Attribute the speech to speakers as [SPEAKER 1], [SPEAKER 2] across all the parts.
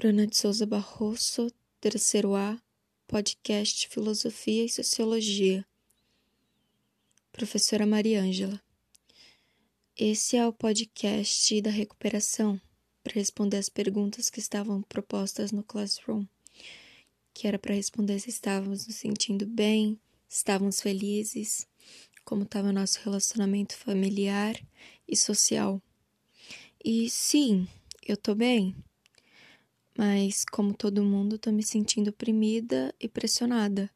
[SPEAKER 1] Bruna de Souza Barroso, terceiro A, podcast Filosofia e Sociologia. Professora Maria Ângela. Esse é o podcast da recuperação para responder as perguntas que estavam propostas no Classroom, que era para responder se estávamos nos sentindo bem, estávamos felizes, como estava o nosso relacionamento familiar e social. E sim, eu tô bem mas, como todo mundo, tô me sentindo oprimida e pressionada.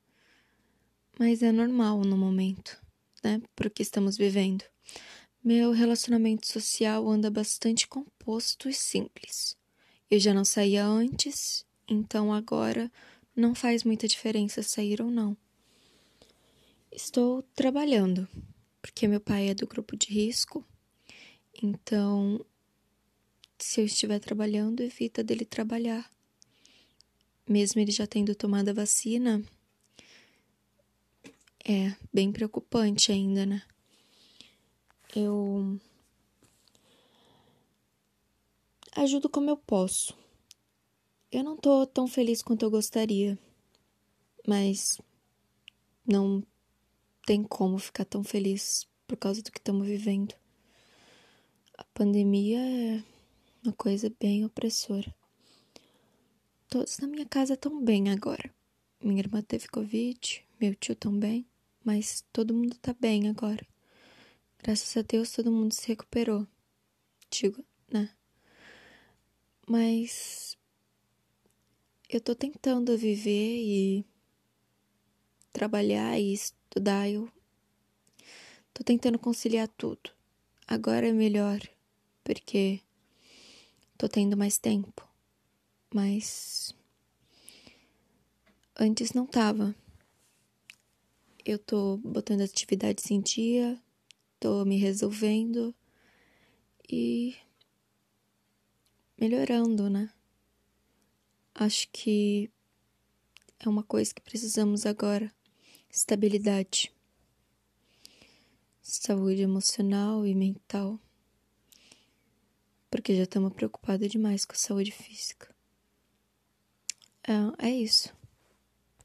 [SPEAKER 1] Mas é normal no momento, né? Porque estamos vivendo. Meu relacionamento social anda bastante composto e simples. Eu já não saía antes, então agora não faz muita diferença sair ou não. Estou trabalhando, porque meu pai é do grupo de risco, então se eu estiver trabalhando, evita dele trabalhar. Mesmo ele já tendo tomado a vacina, é bem preocupante ainda, né? Eu ajudo como eu posso. Eu não tô tão feliz quanto eu gostaria, mas não tem como ficar tão feliz por causa do que estamos vivendo. A pandemia é uma coisa bem opressora. Todos na minha casa estão bem agora. Minha irmã teve Covid, meu tio também, mas todo mundo tá bem agora. Graças a Deus todo mundo se recuperou. Digo, né? Mas eu tô tentando viver e trabalhar e estudar. Eu tô tentando conciliar tudo. Agora é melhor, porque tô tendo mais tempo. Mas antes não tava. Eu tô botando atividades em dia, tô me resolvendo e melhorando, né? Acho que é uma coisa que precisamos agora: estabilidade, saúde emocional e mental porque já estamos preocupados demais com a saúde física. É, é isso.